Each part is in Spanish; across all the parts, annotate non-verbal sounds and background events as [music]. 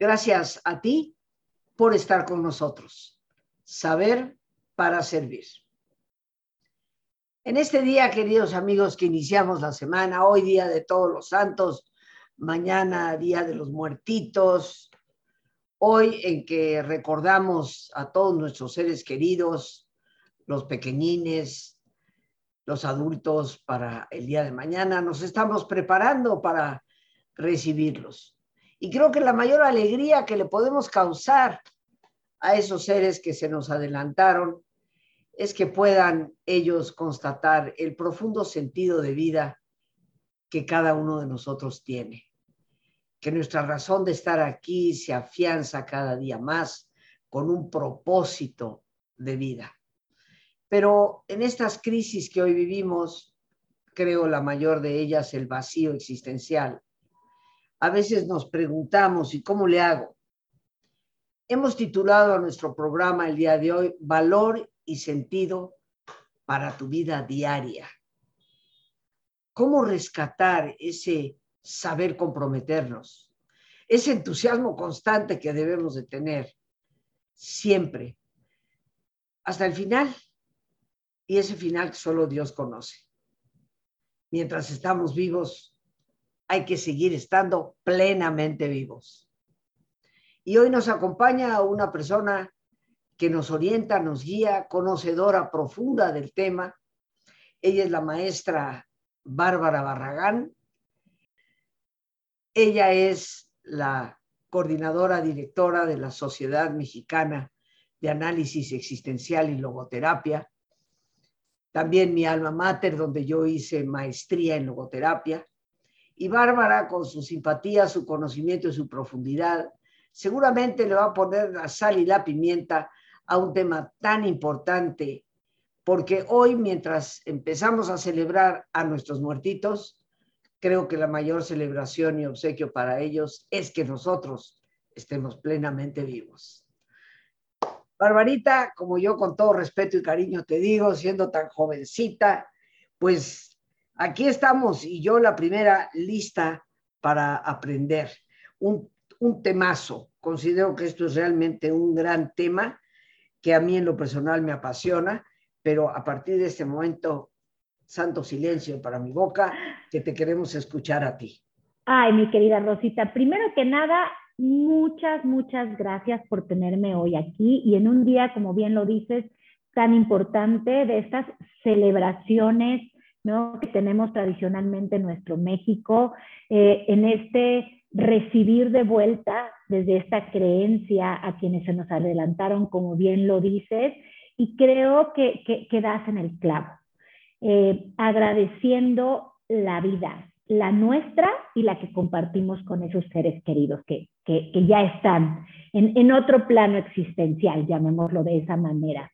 Gracias a ti por estar con nosotros. Saber para servir. En este día, queridos amigos, que iniciamos la semana, hoy día de todos los santos, mañana día de los muertitos, hoy en que recordamos a todos nuestros seres queridos, los pequeñines, los adultos para el día de mañana, nos estamos preparando para recibirlos. Y creo que la mayor alegría que le podemos causar a esos seres que se nos adelantaron es que puedan ellos constatar el profundo sentido de vida que cada uno de nosotros tiene, que nuestra razón de estar aquí se afianza cada día más con un propósito de vida. Pero en estas crisis que hoy vivimos, creo la mayor de ellas el vacío existencial, a veces nos preguntamos, ¿y cómo le hago? Hemos titulado a nuestro programa el día de hoy Valor y sentido para tu vida diaria. ¿Cómo rescatar ese saber comprometernos? Ese entusiasmo constante que debemos de tener siempre, hasta el final. Y ese final que solo Dios conoce. Mientras estamos vivos, hay que seguir estando plenamente vivos. Y hoy nos acompaña una persona que nos orienta, nos guía, conocedora profunda del tema. Ella es la maestra Bárbara Barragán. Ella es la coordinadora directora de la Sociedad Mexicana de Análisis Existencial y Logoterapia. También mi alma mater, donde yo hice maestría en logoterapia. Y Bárbara, con su simpatía, su conocimiento y su profundidad, seguramente le va a poner la sal y la pimienta a un tema tan importante, porque hoy, mientras empezamos a celebrar a nuestros muertitos, creo que la mayor celebración y obsequio para ellos es que nosotros estemos plenamente vivos. Barbarita, como yo con todo respeto y cariño te digo, siendo tan jovencita, pues Aquí estamos y yo la primera lista para aprender. Un, temazo. Considero que esto es realmente un gran tema que a mí en lo personal me apasiona, pero a partir de este momento, santo silencio para mi boca, que te queremos escuchar a ti. Ay, mi querida Rosita, primero que nada, muchas, muchas gracias por tenerme hoy aquí y en un día, como bien lo dices, tan importante de estas celebraciones ¿no? que tenemos tradicionalmente en nuestro México, eh, en este recibir de vuelta desde esta creencia a quienes se nos adelantaron, como bien lo dices, y creo que, que, das en el clavo, eh, agradeciendo la vida, la nuestra y la que compartimos con esos seres queridos que, que, que ya están en, en, otro plano existencial, llamémoslo de esa manera.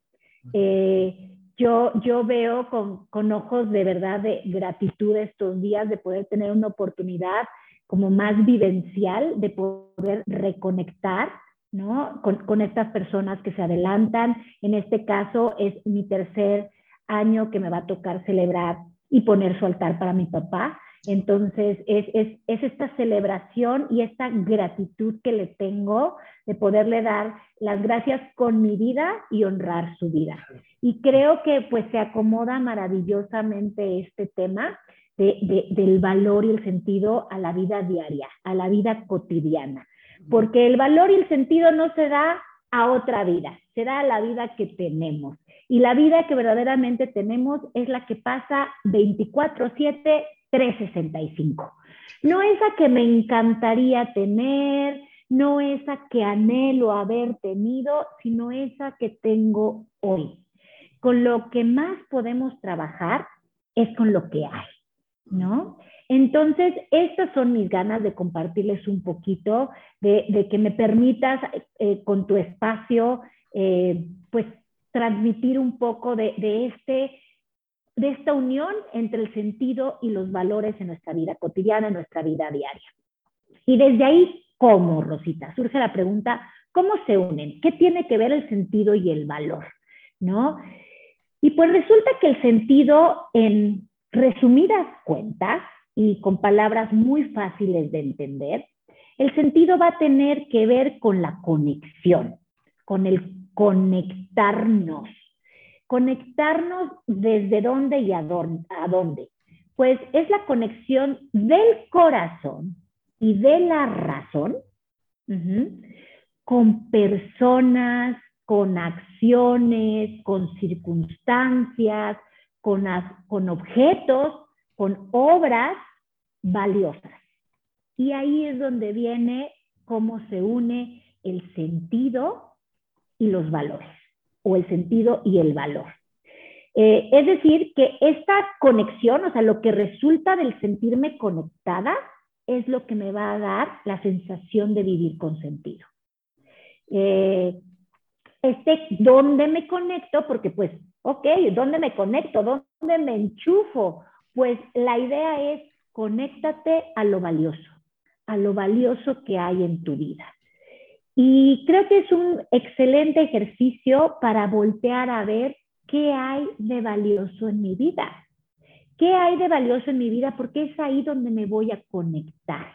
Eh, yo, yo veo con, con, ojos de verdad de gratitud estos días de poder tener una oportunidad como más vivencial, de poder reconectar ¿no? con, con estas personas que se adelantan. En este caso es mi tercer año que me va a tocar celebrar y poner su altar para mi papá. Entonces, es, es, es, esta celebración y esta gratitud que le tengo de poderle dar las gracias con mi vida y honrar su vida. Y creo que pues se acomoda maravillosamente este tema de, de, del valor y el sentido a la vida diaria, a la vida cotidiana. Porque el valor y el sentido no se da a otra vida, se da a la vida que tenemos. Y la vida que verdaderamente tenemos es la que pasa 24/7 365. No esa que me encantaría tener, no esa que anhelo haber tenido, sino esa que tengo hoy. Con lo que más podemos trabajar es con lo que hay, ¿no? Entonces, estas son mis ganas de compartirles un poquito, de, que me permitas eh, con tu espacio, eh, pues transmitir un poco de, de este de esta unión entre el sentido y los valores en nuestra vida cotidiana, en nuestra vida diaria. Y desde ahí, ¿cómo, Rosita? Surge la pregunta, ¿cómo se unen? ¿Qué tiene que ver el sentido y el valor? ¿No? Y pues resulta que el sentido, en resumidas cuentas y con palabras muy fáciles de entender, El sentido va a tener que ver con la conexión, con el conectarnos. Conectarnos desde dónde y a dónde. Pues es la conexión del corazón y de la razón con personas, con acciones, con circunstancias, con, objetos, con obras valiosas. Y ahí es donde viene cómo se une el sentido y los valores, o el sentido y el valor. Eh, es decir, que esta conexión, o sea, lo que resulta del sentirme conectada, es lo que me va a dar la sensación de vivir con sentido. Eh, este, ¿dónde me conecto? Porque pues, ok, ¿dónde me conecto? ¿Dónde me enchufo? Pues la idea es conéctate a lo valioso, a lo valioso que hay en tu vida. Y creo que es un excelente ejercicio para voltear a ver qué hay de valioso en mi vida. ¿Qué hay de valioso en mi vida? Porque es ahí donde me voy a conectar.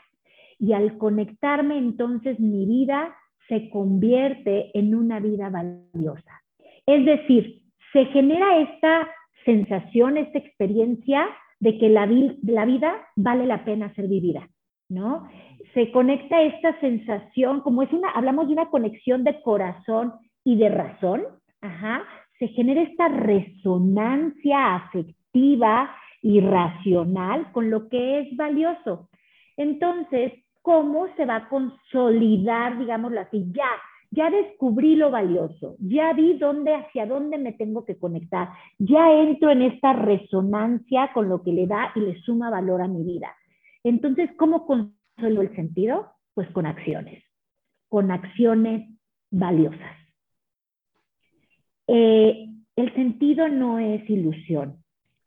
Y al conectarme, entonces mi vida se convierte en una vida valiosa. Es decir, se genera esta sensación, esta experiencia de que la, vida vale la pena ser vivida, ¿no? Se conecta esta sensación, como es una, hablamos de una conexión de corazón y de razón, ajá, se genera esta resonancia afectiva y racional con lo que es valioso. Entonces, ¿cómo se va a consolidar, digámoslo así, ya? Ya descubrí lo valioso, ya vi dónde, hacia dónde me tengo que conectar, ya entro en esta resonancia con lo que le da y le suma valor a mi vida. Entonces, ¿cómo consuelo el sentido? Pues con acciones, con acciones valiosas. Eh, el sentido no es ilusión,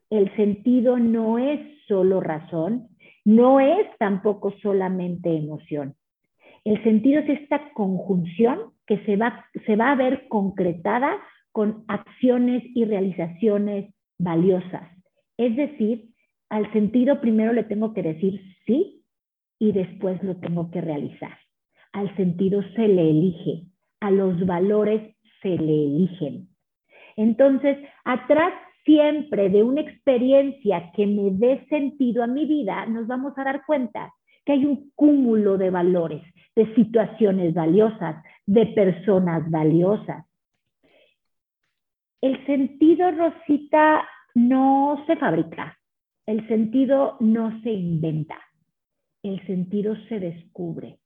el sentido no es solo razón, no es tampoco solamente emoción. El sentido es esta conjunción que se va, se va a ver concretada con acciones y realizaciones valiosas. Es decir, al sentido primero le tengo que decir sí y después lo tengo que realizar. Al sentido se le elige, a los valores se le eligen. Entonces, atrás siempre de una experiencia que me dé sentido a mi vida, nos vamos a dar cuenta que hay un cúmulo de valores, de situaciones valiosas, de personas valiosas. El sentido, Rosita, no se fabrica, el sentido no se inventa, el sentido se descubre.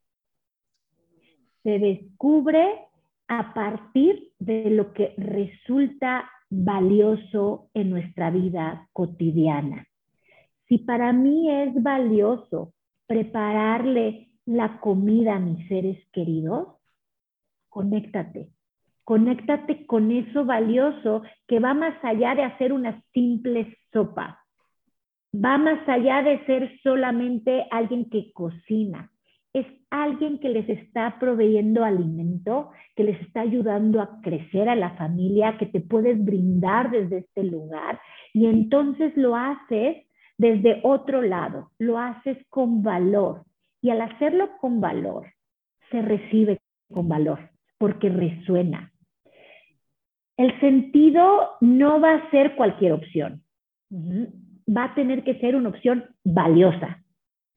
Se descubre a partir de lo que resulta valioso en nuestra vida cotidiana. Si para mí es valioso prepararle la comida a mis seres queridos, conéctate. Conéctate con eso valioso que va más allá de hacer una simple sopa. Va más allá de ser solamente alguien que cocina. Es alguien que les está proveyendo alimento, que les está ayudando a crecer a la familia, que te puedes brindar desde este lugar. Y entonces lo haces desde otro lado, lo haces con valor. Y al hacerlo con valor se recibe con valor porque resuena. El sentido no va a ser cualquier opción, va a tener que ser una opción valiosa.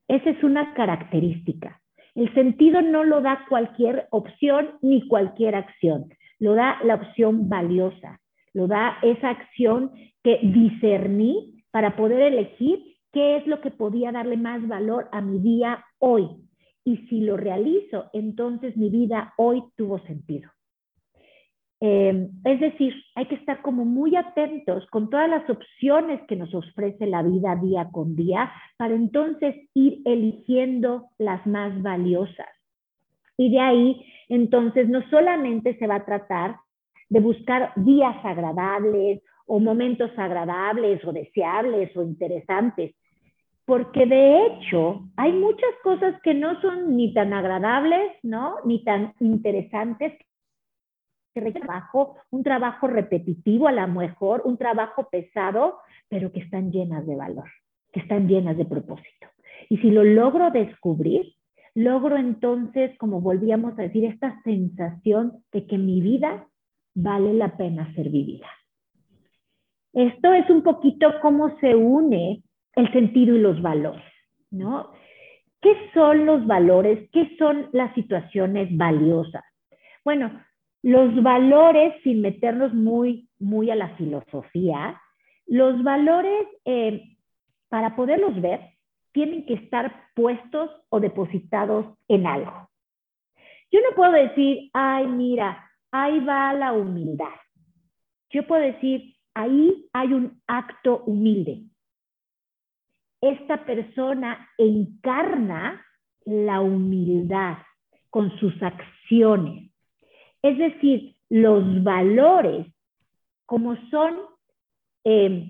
Esa es una característica. El sentido no lo da cualquier opción ni cualquier acción, lo da la opción valiosa, lo da esa acción que discerní para poder elegir qué es lo que podía darle más valor a mi día hoy. Y si lo realizo, entonces mi vida hoy tuvo sentido. Em, es decir, hay que estar como muy atentos con todas las opciones que nos ofrece la vida día con día para entonces ir eligiendo las más valiosas. Y de ahí, entonces, no solamente se va a tratar de buscar días agradables o momentos agradables o deseables o interesantes, porque de hecho hay muchas cosas que no son ni tan agradables, ¿no? Ni tan interesantes trabajo, un trabajo repetitivo a lo mejor, un trabajo pesado, pero que están llenas de valor, que están llenas de propósito. Y si lo logro descubrir, logro entonces, como volvíamos a decir, esta sensación de que mi vida vale la pena ser vivida. Esto es un poquito cómo se une el sentido y los valores, ¿no? ¿Qué son los valores? ¿Qué son las situaciones valiosas? Bueno, los valores, sin meternos muy, muy a la filosofía, los valores, eh, para poderlos ver, tienen que estar puestos o depositados en algo. Yo no puedo decir, ay, mira, ahí va la humildad. Yo puedo decir, ahí hay un acto humilde. Esta persona encarna la humildad con sus acciones. Es decir, los valores, como son eh,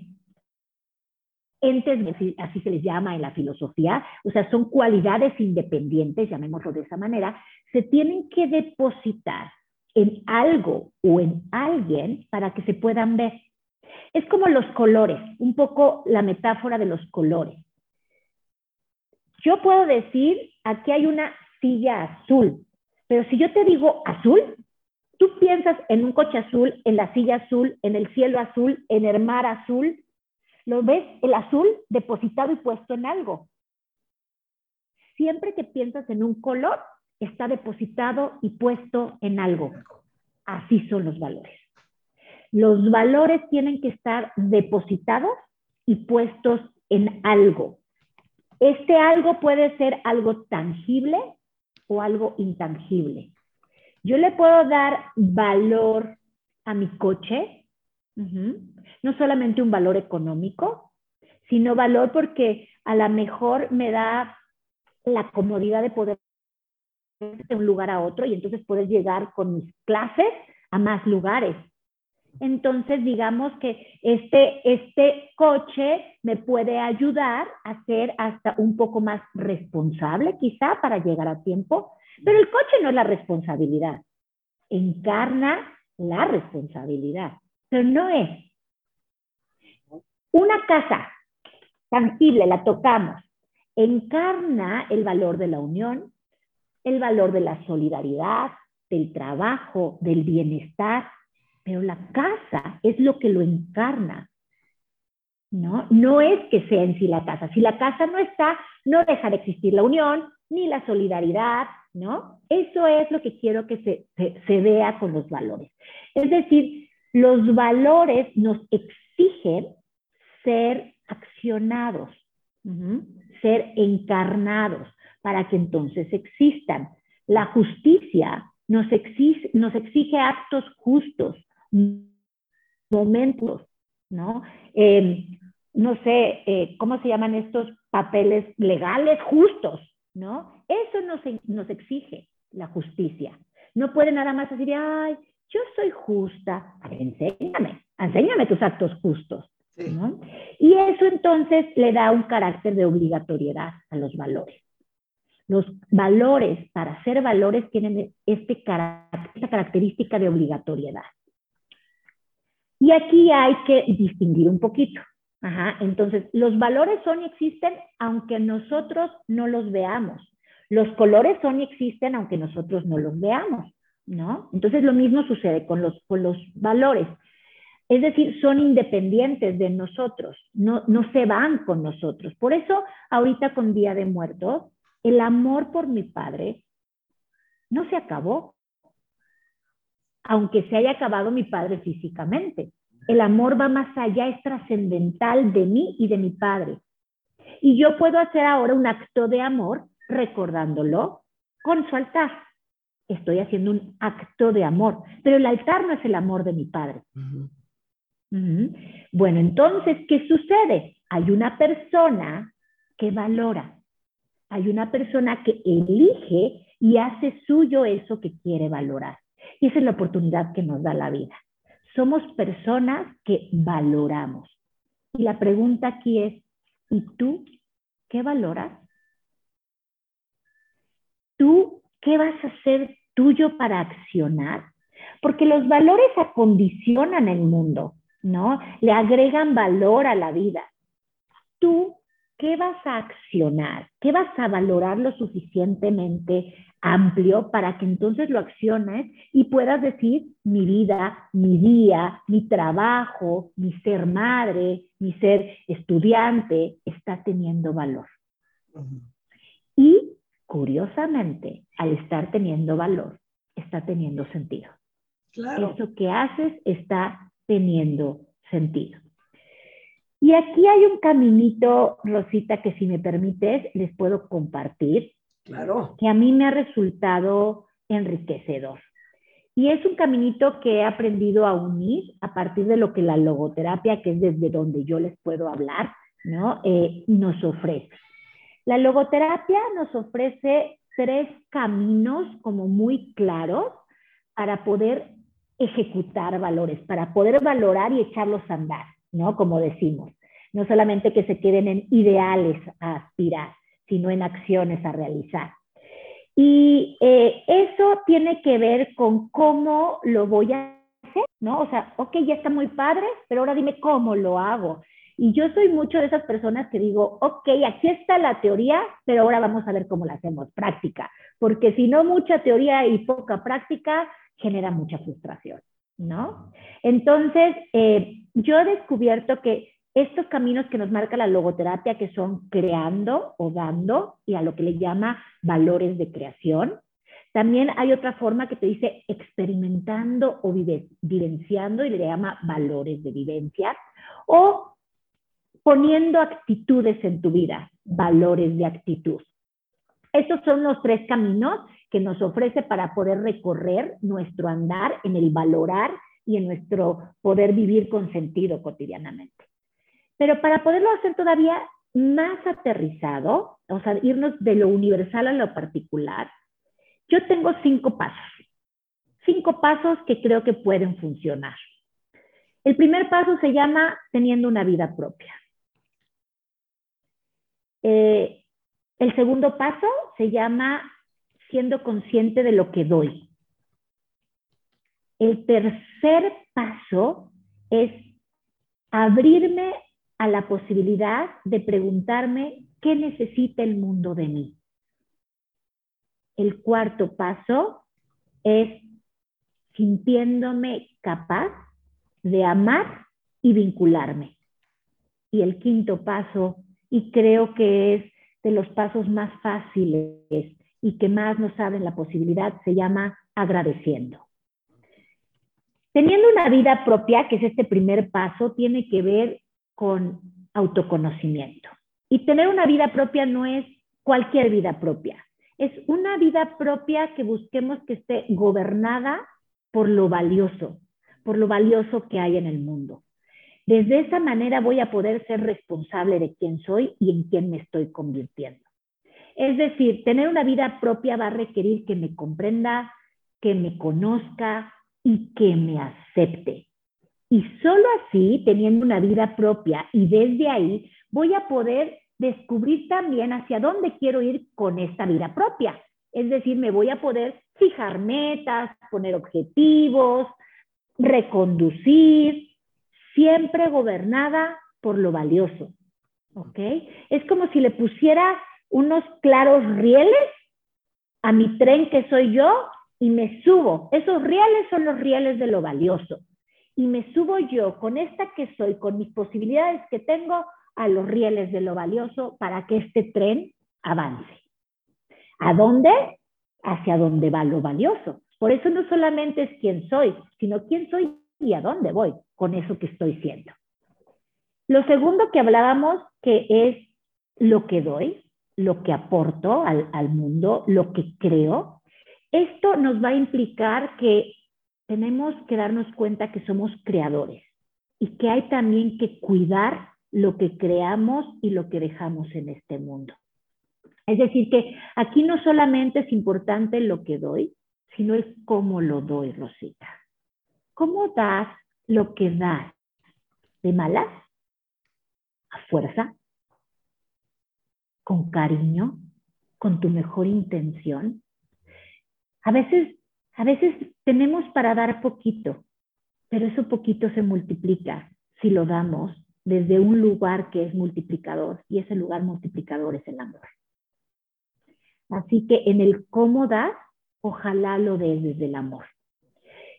entes, así se les llama en la filosofía, o sea, son cualidades independientes, llamémoslo de esa manera, se tienen que depositar en algo o en alguien para que se puedan ver. Es como los colores, un poco la metáfora de los colores. Yo puedo decir, aquí hay una silla azul, pero si yo te digo azul, tú piensas en un coche azul, en la silla azul, en el cielo azul, en el mar azul, lo ves el azul depositado y puesto en algo. Siempre que piensas en un color, está depositado y puesto en algo. Así son los valores. Los valores tienen que estar depositados y puestos en algo. Este algo puede ser algo tangible o algo intangible. Yo le puedo dar valor a mi coche, no solamente un valor económico, sino valor porque a lo mejor me da la comodidad de poder de un lugar a otro y entonces puedes llegar con mis clases a más lugares. Entonces, digamos que este, este coche me puede ayudar a ser hasta un poco más responsable, quizá, para llegar a tiempo, pero el coche no es la responsabilidad, encarna la responsabilidad, pero no es. Una casa tangible, la tocamos, encarna el valor de la unión, el valor de la solidaridad, del trabajo, del bienestar, pero la casa es lo que lo encarna. ¿no? No es que sea en sí la casa. Si la casa no está, no deja de existir la unión, ni la solidaridad, ¿no? Eso es lo que quiero que se, se vea con los valores. Es decir, los valores nos exigen ser accionados, ser encarnados para que entonces existan. La justicia nos exige, nos exige actos justos, momentos, ¿no? Em, no sé, eh, ¿cómo se llaman estos papeles legales justos, ¿no? Eso nos, nos exige la justicia. No puede nada más decir, ay, yo soy justa. enséñame, enséñame tus actos justos. Y eso entonces le da un carácter de obligatoriedad a los valores. Los valores, para ser valores, tienen este esta característica de obligatoriedad. Y aquí hay que distinguir un poquito. Entonces, los valores son y existen aunque nosotros no los veamos. Los colores son y existen aunque nosotros no los veamos, ¿no? Entonces, lo mismo sucede con los, con los valores. Es decir, son independientes de nosotros, no, no se van con nosotros. Por eso, ahorita con Día de Muertos, el amor por mi padre no se acabó, aunque se haya acabado mi padre físicamente. El amor va más allá, es trascendental de mí y de mi padre. Y yo puedo hacer ahora un acto de amor recordándolo con su altar. Estoy haciendo un acto de amor, pero el altar no es el amor de mi padre. Bueno, entonces, ¿qué sucede? Hay una persona que valora, hay una persona que elige y hace suyo eso que quiere valorar. Y esa es la oportunidad que nos da la vida. Somos personas que valoramos. Y la pregunta aquí es, ¿y tú qué valoras? ¿Tú qué vas a hacer tuyo para accionar? Porque los valores acondicionan el mundo. ¿no? Le agregan valor a la vida. Tú, ¿qué vas a accionar? ¿Qué vas a valorar lo suficientemente amplio para que entonces lo acciones y puedas decir mi vida, mi día, mi trabajo, mi ser madre, mi ser estudiante está teniendo valor. Y curiosamente, al estar teniendo valor, está teniendo sentido. Claro. Eso que haces está teniendo sentido. Y aquí hay un caminito, Rosita, que si me permites, les puedo compartir. Claro. Que a mí me ha resultado enriquecedor. Y es un caminito que he aprendido a unir a partir de lo que la logoterapia, que es desde donde yo les puedo hablar, ¿no? Eh, nos ofrece. La logoterapia nos ofrece tres caminos como muy claros para poder ejecutar valores, para poder valorar y echarlos a andar, ¿no? Como decimos, no solamente que se queden en ideales a aspirar, sino en acciones a realizar. Y eh, eso tiene que ver con cómo lo voy a hacer, ¿no? O sea, ok, ya está muy padre, pero ahora dime cómo lo hago. Y yo soy mucho de esas personas que digo, ok, aquí está la teoría, pero ahora vamos a ver cómo la hacemos, práctica. Porque si no, mucha teoría y poca práctica genera mucha frustración, ¿no? Entonces, eh, yo he descubierto que estos caminos que nos marca la logoterapia, que son creando o dando, y a lo que le llama valores de creación. También hay otra forma que te dice experimentando o vivenciando y le llama valores de vivencia. O poniendo actitudes en tu vida, valores de actitud. Estos son los tres caminos que nos ofrece para poder recorrer nuestro andar en el valorar y en nuestro poder vivir con sentido cotidianamente. Pero para poderlo hacer todavía más aterrizado, o sea, irnos de lo universal a lo particular, yo tengo cinco pasos. Cinco pasos que creo que pueden funcionar. El primer paso se llama teniendo una vida propia. Eh, el segundo paso se llama siendo consciente de lo que doy. El tercer paso es abrirme a la posibilidad de preguntarme qué necesita el mundo de mí. El cuarto paso es sintiéndome capaz de amar y vincularme. Y el quinto paso y creo que es de los pasos más fáciles y que más nos abren la posibilidad, se llama agradeciendo. Teniendo una vida propia, que es este primer paso, tiene que ver con autoconocimiento. Y tener una vida propia no es cualquier vida propia, es una vida propia que busquemos que esté gobernada por lo valioso, por lo valioso que hay en el mundo. Desde esa manera voy a poder ser responsable de quién soy y en quién me estoy convirtiendo. Es decir, tener una vida propia va a requerir que me comprenda, que me conozca y que me acepte. Y solo así, teniendo una vida propia y desde ahí, voy a poder descubrir también hacia dónde quiero ir con esta vida propia. Es decir, me voy a poder fijar metas, poner objetivos, reconducir, siempre gobernada por lo valioso. ¿Ok? Es como si le pusiera unos claros rieles a mi tren que soy yo y me subo. Esos rieles son los rieles de lo valioso. Y me subo yo con esta que soy, con mis posibilidades que tengo, a los rieles de lo valioso para que este tren avance. ¿A dónde? Hacia donde va lo valioso. Por eso no solamente es quién soy, sino quién soy y a dónde voy con eso que estoy siendo. Lo segundo que hablábamos, que es lo que doy, lo que aporto al, al mundo, lo que creo, esto nos va a implicar que tenemos que darnos cuenta que somos creadores y que hay también que cuidar lo que creamos y lo que dejamos en este mundo. Es decir, que aquí no solamente es importante lo que doy, sino es cómo lo doy, Rosita. ¿Cómo das lo que das? ¿De malas? ¿A fuerza? ¿Con cariño? ¿Con tu mejor intención? A veces, a veces tenemos para dar poquito, pero eso poquito se multiplica si lo damos desde un lugar que es multiplicador y ese lugar multiplicador es el amor. Así que en el cómo das, ojalá lo des desde el amor.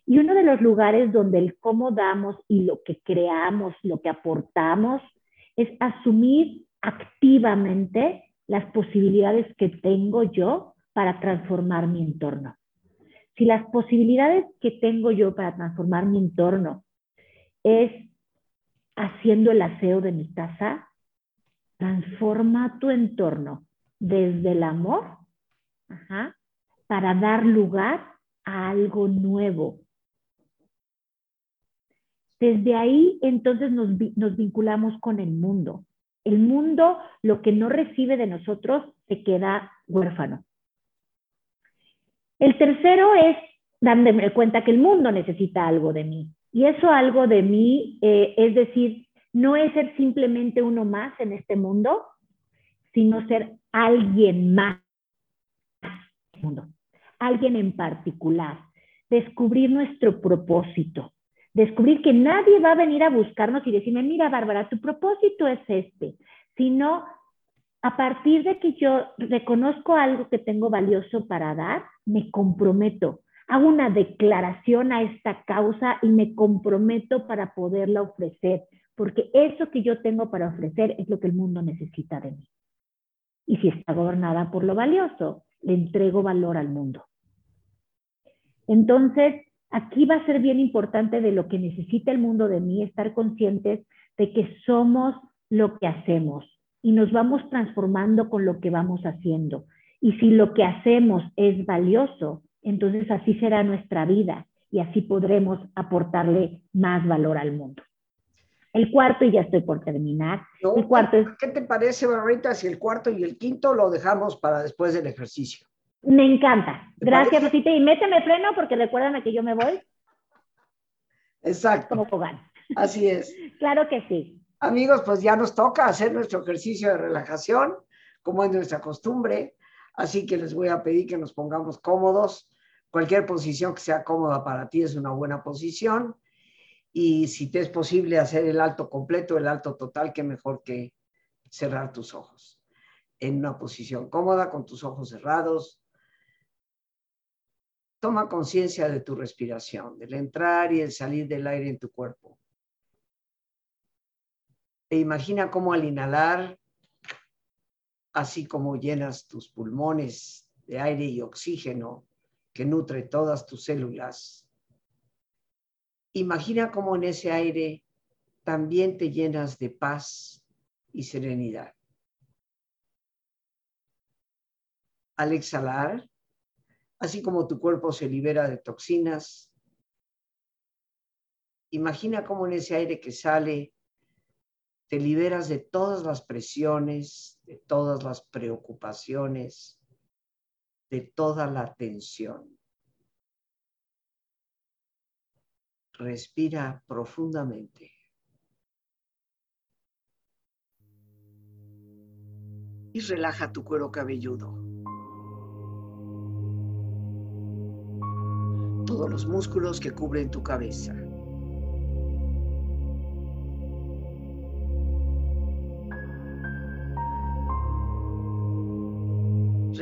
Y uno de los lugares donde el cómo damos y lo que creamos, lo que aportamos, es asumir activamente las posibilidades que tengo yo para transformar mi entorno. Si las posibilidades que tengo yo para transformar mi entorno es haciendo el aseo de mi casa, transforma tu entorno desde el amor para dar lugar a algo nuevo. Desde ahí entonces nos, nos vinculamos con el mundo. El mundo, lo que no recibe de nosotros, se queda huérfano. El tercero es dándome cuenta que el mundo necesita algo de mí. Y eso algo de mí, eh, es decir, no es ser simplemente uno más en este mundo, sino ser alguien más en mundo, alguien en particular, descubrir nuestro propósito, descubrir que nadie va a venir a buscarnos y decirme, mira Bárbara, tu propósito es este, sino a partir de que yo reconozco algo que tengo valioso para dar, me comprometo, hago una declaración a esta causa y me comprometo para poderla ofrecer, porque eso que yo tengo para ofrecer es lo que el mundo necesita de mí. Y si está gobernada por lo valioso, le entrego valor al mundo. Entonces, aquí va a ser bien importante de lo que necesita el mundo de mí, estar conscientes de que somos lo que hacemos y nos vamos transformando con lo que vamos haciendo. Y si lo que hacemos es valioso, entonces así será nuestra vida y así podremos aportarle más valor al mundo. El cuarto, y ya estoy por terminar. el cuarto es, ¿Qué te parece, Barrita, si el cuarto y el quinto lo dejamos para después del ejercicio? Me encanta. Gracias, Rosita. Y méteme freno porque recuerdan que yo me voy. Exacto. Como Fogán. Así es. [laughs] claro que sí. Amigos, pues ya nos toca hacer nuestro ejercicio de relajación, como es nuestra costumbre. Así que les voy a pedir que nos pongamos cómodos. Cualquier posición que sea cómoda para ti es una buena posición y si te es posible hacer el alto completo, el alto total, qué mejor que cerrar tus ojos en una posición cómoda con tus ojos cerrados. Toma conciencia de tu respiración, del entrar y el salir del aire en tu cuerpo. E imagina cómo al inhalar, así como llenas tus pulmones de aire y oxígeno que nutre todas tus células, Imagina cómo en ese aire también te llenas de paz y serenidad. Al exhalar, así como tu cuerpo se libera de toxinas, imagina cómo en ese aire que sale te liberas de todas las presiones, de todas las preocupaciones, de toda la tensión. Respira profundamente. Y relaja tu cuero cabelludo. Todos los músculos que cubren tu cabeza.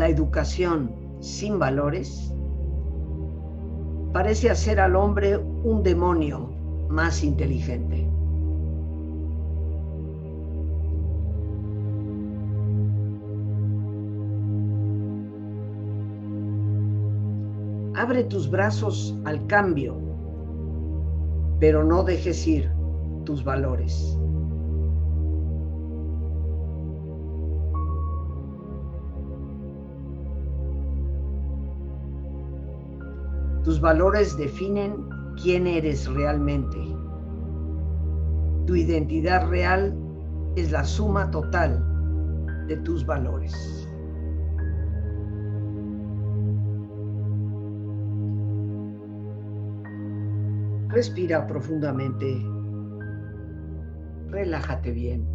La educación sin valores parece hacer al hombre un demonio más inteligente. Abre tus brazos al cambio, pero no dejes ir tus valores. Tus valores definen quién eres realmente. Tu identidad real es la suma total de tus valores. Respira profundamente. Relájate bien.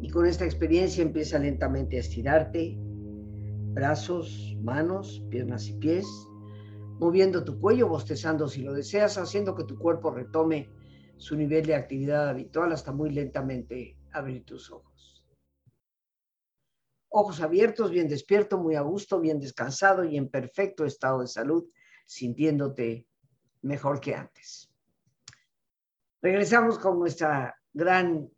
Y con esta experiencia empieza lentamente a estirarte brazos, manos, piernas y pies, moviendo tu cuello, bostezando si lo deseas, haciendo que tu cuerpo retome su nivel de actividad habitual hasta muy lentamente abrir tus ojos. Ojos abiertos, bien despierto, muy a gusto, bien descansado y en perfecto estado de salud, sintiéndote mejor que antes. Regresamos con nuestra gran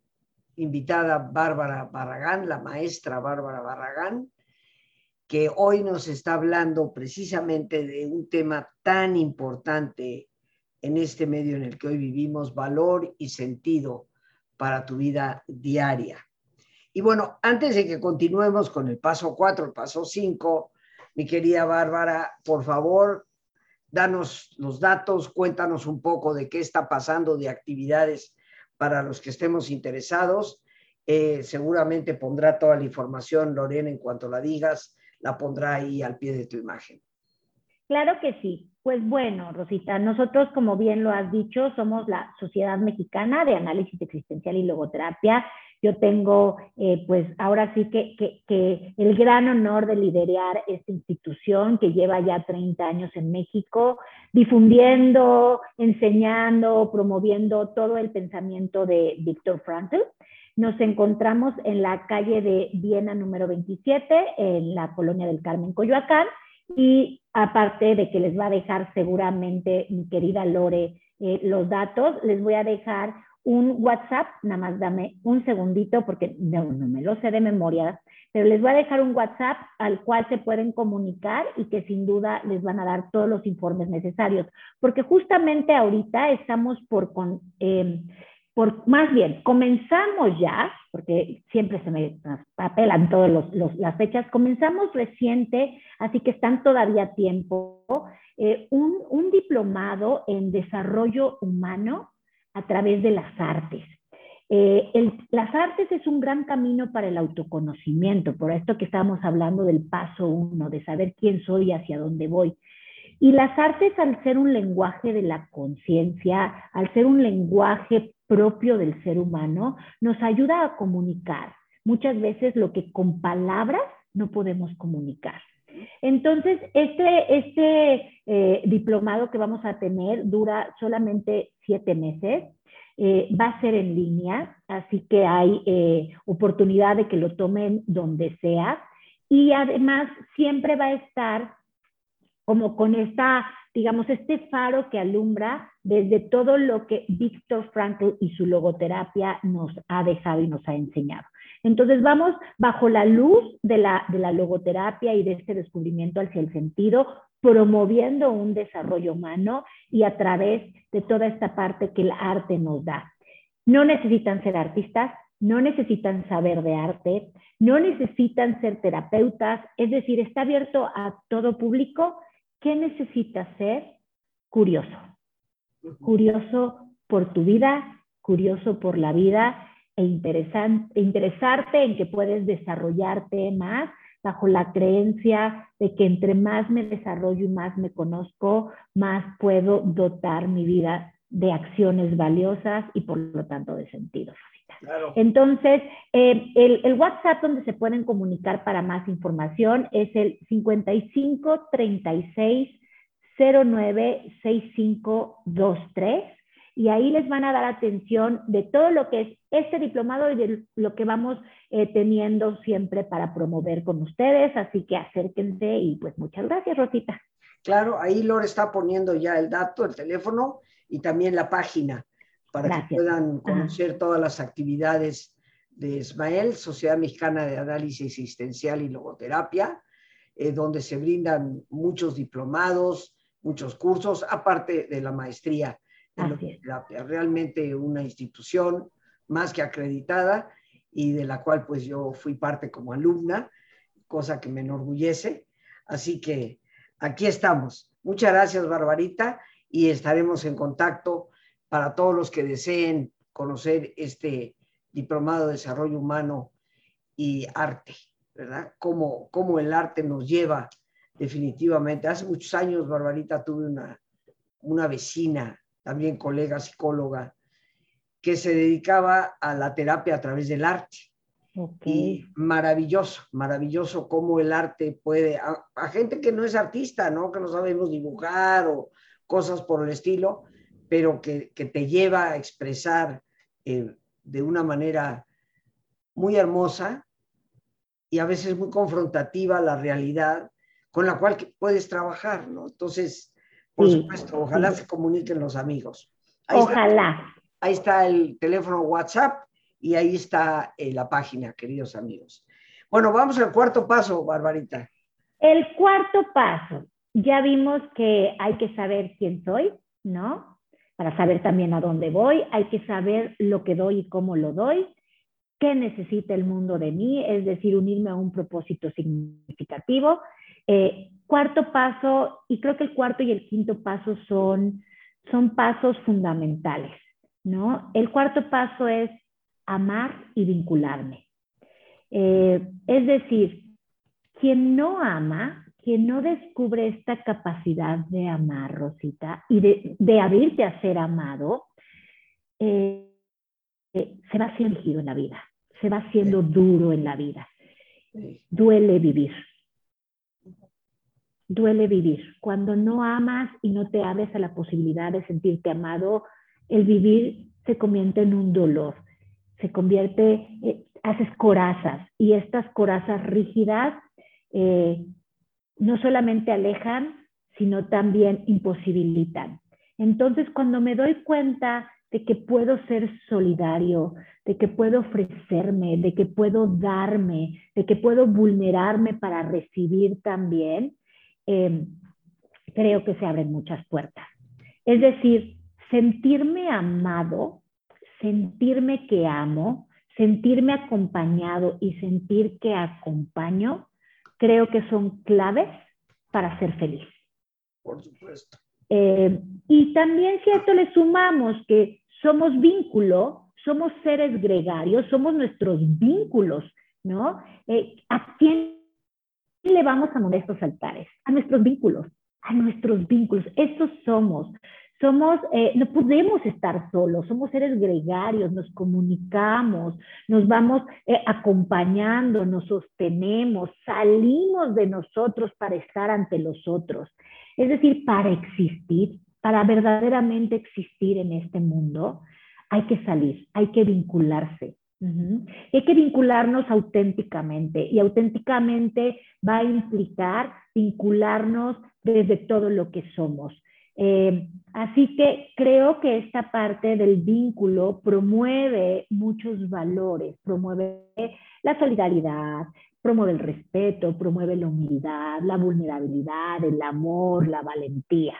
invitada Bárbara Barragán, la maestra Bárbara Barragán, que hoy nos está hablando precisamente de un tema tan importante en este medio en el que hoy vivimos, valor y sentido para tu vida diaria. Y bueno, antes de que continuemos con el paso 4, el paso 5, mi querida Bárbara, por favor, danos los datos, cuéntanos un poco de qué está pasando de actividades para los que estemos interesados. Eh, seguramente pondrá toda la información, Lorena, en cuanto la digas, la pondrá ahí al pie de tu imagen. Claro que sí. Pues bueno, Rosita, nosotros, como bien lo has dicho, somos la Sociedad Mexicana de Análisis Existencial y Logoterapia. Yo tengo, eh, pues ahora sí que, que, el gran honor de liderar esta institución que lleva ya 30 años en México, difundiendo, enseñando, promoviendo todo el pensamiento de Víctor Frankl. Nos encontramos en la calle de Viena número 27, en la colonia del Carmen, Coyoacán, y aparte de que les va a dejar seguramente mi querida Lore eh, los datos, les voy a dejar un WhatsApp, nada más dame un segundito porque no, no, me lo sé de memoria, pero les voy a dejar un WhatsApp al cual se pueden comunicar y que sin duda les van a dar todos los informes necesarios, porque justamente ahorita estamos por, con, eh, por más bien, comenzamos ya, porque siempre se me apelan todas las fechas, comenzamos reciente, así que están todavía a tiempo, eh, un, diplomado en desarrollo humano a través de las artes. Eh, las artes es un gran camino para el autoconocimiento, por esto que estábamos hablando del paso uno, de saber quién soy y hacia dónde voy. Y las artes, al ser un lenguaje de la conciencia, al ser un lenguaje propio del ser humano, nos ayuda a comunicar muchas veces lo que con palabras no podemos comunicar. Entonces, este, este eh, diplomado que vamos a tener dura solamente siete meses. Eh, va a ser en línea, así que hay eh, oportunidad de que lo tomen donde sea. Y además, siempre va a estar como con esta, digamos, este faro que alumbra desde todo lo que Víctor Frankl y su logoterapia nos ha dejado y nos ha enseñado. Entonces vamos bajo la luz de la, de la logoterapia y de este descubrimiento hacia el sentido, promoviendo un desarrollo humano y a través de toda esta parte que el arte nos da. No necesitan ser artistas, no necesitan saber de arte, no necesitan ser terapeutas, es decir, está abierto a todo público ¿Qué necesitas ser? Curioso. Curioso por tu vida, curioso por la vida e, e interesarte en que puedes desarrollarte más bajo la creencia de que entre más me desarrollo y más me conozco, más puedo dotar mi vida de acciones valiosas y por lo tanto de sentido. Entonces, eh, el, el, WhatsApp donde se pueden comunicar para más información es el 55 36 09 6523 y ahí les van a dar atención de todo lo que es este diplomado y de lo que vamos eh, teniendo siempre para promover con ustedes. Así que acérquense y pues muchas gracias, Rosita. Claro, ahí Lore está poniendo ya el dato, el teléfono y también la página para que puedan conocer todas las actividades de Ismael, Sociedad Mexicana de Análisis Existencial y Logoterapia, eh, donde se brindan muchos diplomados, muchos cursos, aparte de la maestría en logoterapia. Realmente una institución más que acreditada y de la cual pues yo fui parte como alumna, cosa que me enorgullece. Así que aquí estamos. Muchas gracias, Barbarita, y estaremos en contacto para todos los que deseen conocer este diplomado de desarrollo humano y arte, ¿verdad? Cómo, cómo el arte nos lleva definitivamente. Hace muchos años, Barbarita, tuve una, una vecina, también colega psicóloga, que se dedicaba a la terapia a través del arte. Y maravilloso, maravilloso cómo el arte puede, a, a, gente que no es artista, ¿no? Que no sabemos dibujar o cosas por el estilo, pero que, te lleva a expresar eh, de una manera muy hermosa y a veces muy confrontativa la realidad con la cual puedes trabajar, ¿no? Entonces, por supuesto, ojalá se comuniquen los amigos. ojalá. Ahí está el teléfono WhatsApp y ahí está eh, la página, queridos amigos. Bueno, vamos al cuarto paso, Barbarita. El cuarto paso, ya vimos que hay que saber quién soy, ¿no? Para saber también a dónde voy, hay que saber lo que doy y cómo lo doy, qué necesita el mundo de mí, es decir, unirme a un propósito significativo. Eh, cuarto paso, y creo que el cuarto y el quinto paso son, son pasos fundamentales, ¿no? El cuarto paso es amar y vincularme. Eh, es decir, quien no ama, quien no descubre esta capacidad de amar, Rosita, y de, abrirte a ser amado, eh, eh, se va haciendo en la vida, se va haciendo duro en la vida. Duele vivir. Duele vivir. Cuando no amas y no te abres a la posibilidad de sentirte amado, el vivir se convierte en un dolor se convierte, eh, haces corazas y estas corazas rígidas eh, no solamente alejan, sino también imposibilitan. Entonces, cuando me doy cuenta de que puedo ser solidario, de que puedo ofrecerme, de que puedo darme, de que puedo vulnerarme para recibir también, eh, creo que se abren muchas puertas. Es decir, sentirme amado sentirme que amo, sentirme acompañado y sentir que acompaño, creo que son claves para ser feliz. Por supuesto. Eh, y también si a esto le sumamos que somos vínculo, somos seres gregarios, somos nuestros vínculos, ¿no? Eh, ¿A quién le vamos a modestos altares? A nuestros vínculos, a nuestros vínculos. Esos somos. Somos, eh, no podemos estar solos, somos seres gregarios, nos comunicamos, nos vamos eh, acompañando, nos sostenemos, salimos de nosotros para estar ante los otros. Es decir, para existir, para verdaderamente existir en este mundo, hay que salir, hay que vincularse. Hay que vincularnos auténticamente y auténticamente va a implicar vincularnos desde todo lo que somos. Eh, así que creo que esta parte del vínculo promueve muchos valores, promueve la solidaridad, promueve el respeto, promueve la humildad, la vulnerabilidad, el amor, la valentía.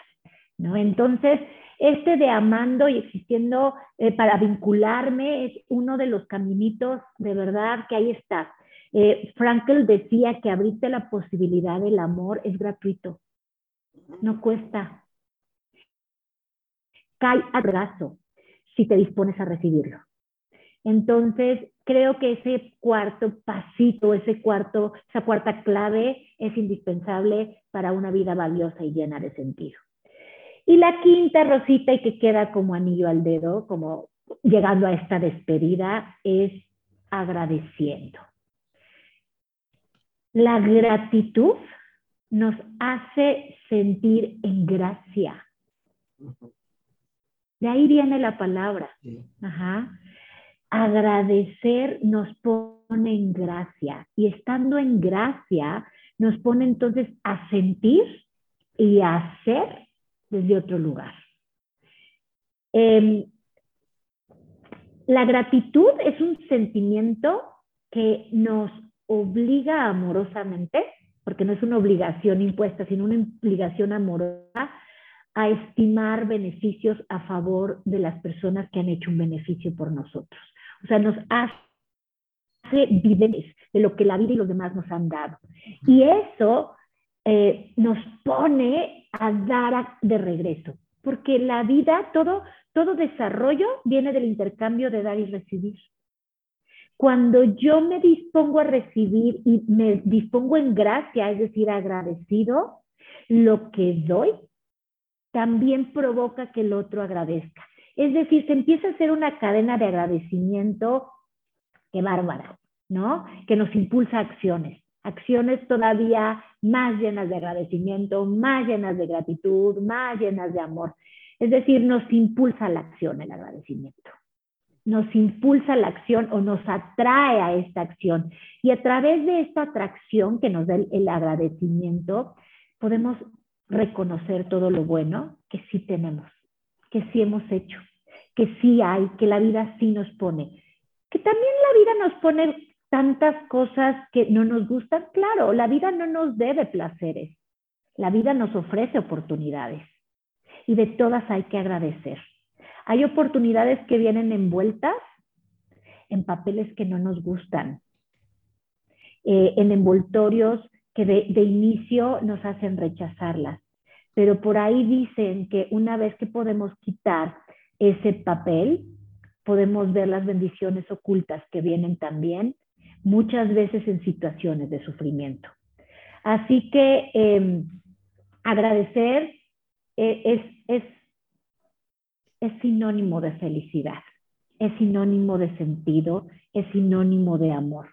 ¿no? Entonces, este de amando y existiendo eh, para vincularme es uno de los caminitos de verdad que ahí está. Eh, Frankel decía que abrirte la posibilidad del amor es gratuito, no cuesta, cae a brazo si te dispones a recibirlo. Entonces, creo que ese cuarto pasito, ese cuarto, esa cuarta clave es indispensable para una vida valiosa y llena de sentido. Y la quinta rosita y que queda como anillo al dedo, como llegando a esta despedida, es agradeciendo. La gratitud nos hace sentir en gracia. De ahí viene la palabra. Agradecer nos pone en gracia y estando en gracia nos pone entonces a sentir y a hacer desde otro lugar. Em, la gratitud es un sentimiento que nos obliga amorosamente, porque no es una obligación impuesta, sino una obligación amorosa a estimar beneficios a favor de las personas que han hecho un beneficio por nosotros. O sea, nos hace vivir de lo que la vida y los demás nos han dado. Y eso eh, nos pone a dar de regreso, porque la vida, todo, todo desarrollo viene del intercambio de dar y recibir. Cuando yo me dispongo a recibir y me dispongo en gracia, es decir, agradecido, lo que doy también provoca que el otro agradezca. Es decir, se empieza a hacer una cadena de agradecimiento que bárbara, ¿no? Que nos impulsa acciones, acciones todavía más llenas de agradecimiento, más llenas de gratitud, más llenas de amor. Es decir, nos impulsa la acción el agradecimiento. Nos impulsa la acción o nos atrae a esta acción. Y a través de esta atracción que nos da el agradecimiento, podemos reconocer todo lo bueno que sí tenemos, que sí hemos hecho, que sí hay, que la vida sí nos pone. Que también la vida nos pone tantas cosas que no nos gustan. Claro, la vida no nos debe placeres. La vida nos ofrece oportunidades y de todas hay que agradecer. Hay oportunidades que vienen envueltas en papeles que no nos gustan, eh, en envoltorios que de, de inicio nos hacen rechazarlas. Pero por ahí dicen que una vez que podemos quitar ese papel, podemos ver las bendiciones ocultas que vienen también, muchas veces en situaciones de sufrimiento. Así que em, agradecer eh, es, es, es sinónimo de felicidad, es sinónimo de sentido, es sinónimo de amor.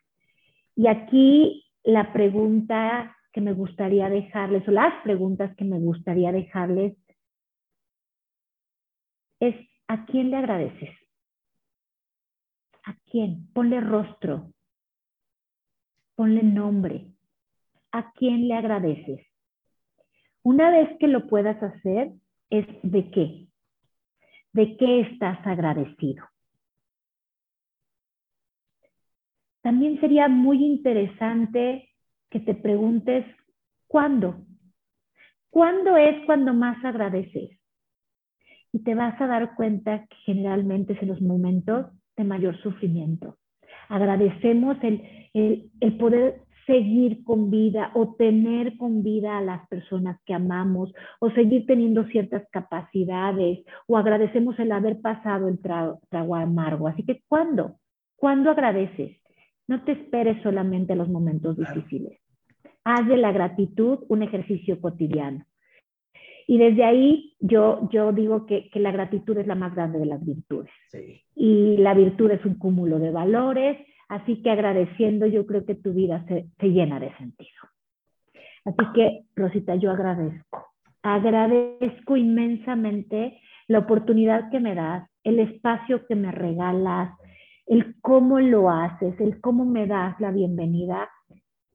Y aquí la pregunta que me gustaría dejarles, o las preguntas que me gustaría dejarles, es ¿a quién le agradeces? ¿A quién? Ponle rostro, ponle nombre. ¿A quién le agradeces? Una vez que lo puedas hacer, es de qué. ¿De qué estás agradecido? También sería muy interesante que te preguntes, ¿cuándo? ¿Cuándo es cuando más agradeces? Y te vas a dar cuenta que generalmente es en los momentos de mayor sufrimiento. Agradecemos el, el, el poder seguir con vida o tener con vida a las personas que amamos o seguir teniendo ciertas capacidades o agradecemos el haber pasado el trago, amargo. Así que ¿cuándo? ¿Cuándo agradeces? No te esperes solamente a los momentos difíciles. Haz de la gratitud un ejercicio cotidiano. Y desde ahí yo, yo digo que, que la gratitud es la más grande de las virtudes. Y la virtud es un cúmulo de valores Así que agradeciendo, yo creo que tu vida se, llena de sentido. Así que, Rosita, yo agradezco. Agradezco inmensamente la oportunidad que me das, el espacio que me regalas, el cómo lo haces, el cómo me das la bienvenida.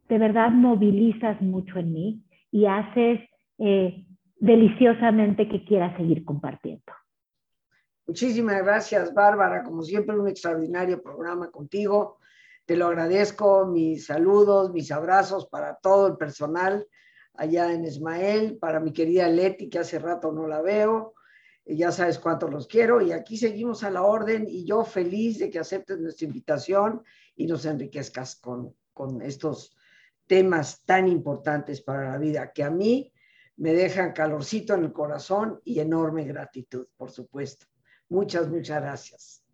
De verdad movilizas mucho en mí y haces eh, deliciosamente que quiera seguir compartiendo. Muchísimas gracias, Bárbara. Como siempre, un extraordinario programa contigo. Te lo agradezco, mis saludos, mis abrazos para todo el personal allá en Ismael, para mi querida Leti, que hace rato no la veo, ya sabes cuánto los quiero, y aquí seguimos a la orden y yo feliz de que aceptes nuestra invitación y nos enriquezcas con, con estos temas tan importantes para la vida, que a mí me dejan calorcito en el corazón y enorme gratitud, por supuesto. Muchas, muchas gracias.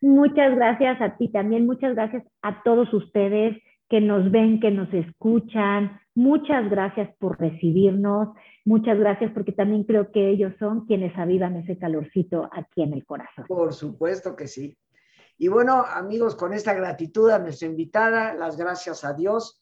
Muchas gracias a ti también, muchas gracias a todos ustedes que nos ven, que nos escuchan. Muchas gracias por recibirnos, muchas gracias porque también creo que ellos son quienes avivan ese calorcito aquí en el corazón. Por supuesto que sí. Y bueno, amigos, con esta gratitud a nuestra invitada, las gracias a Dios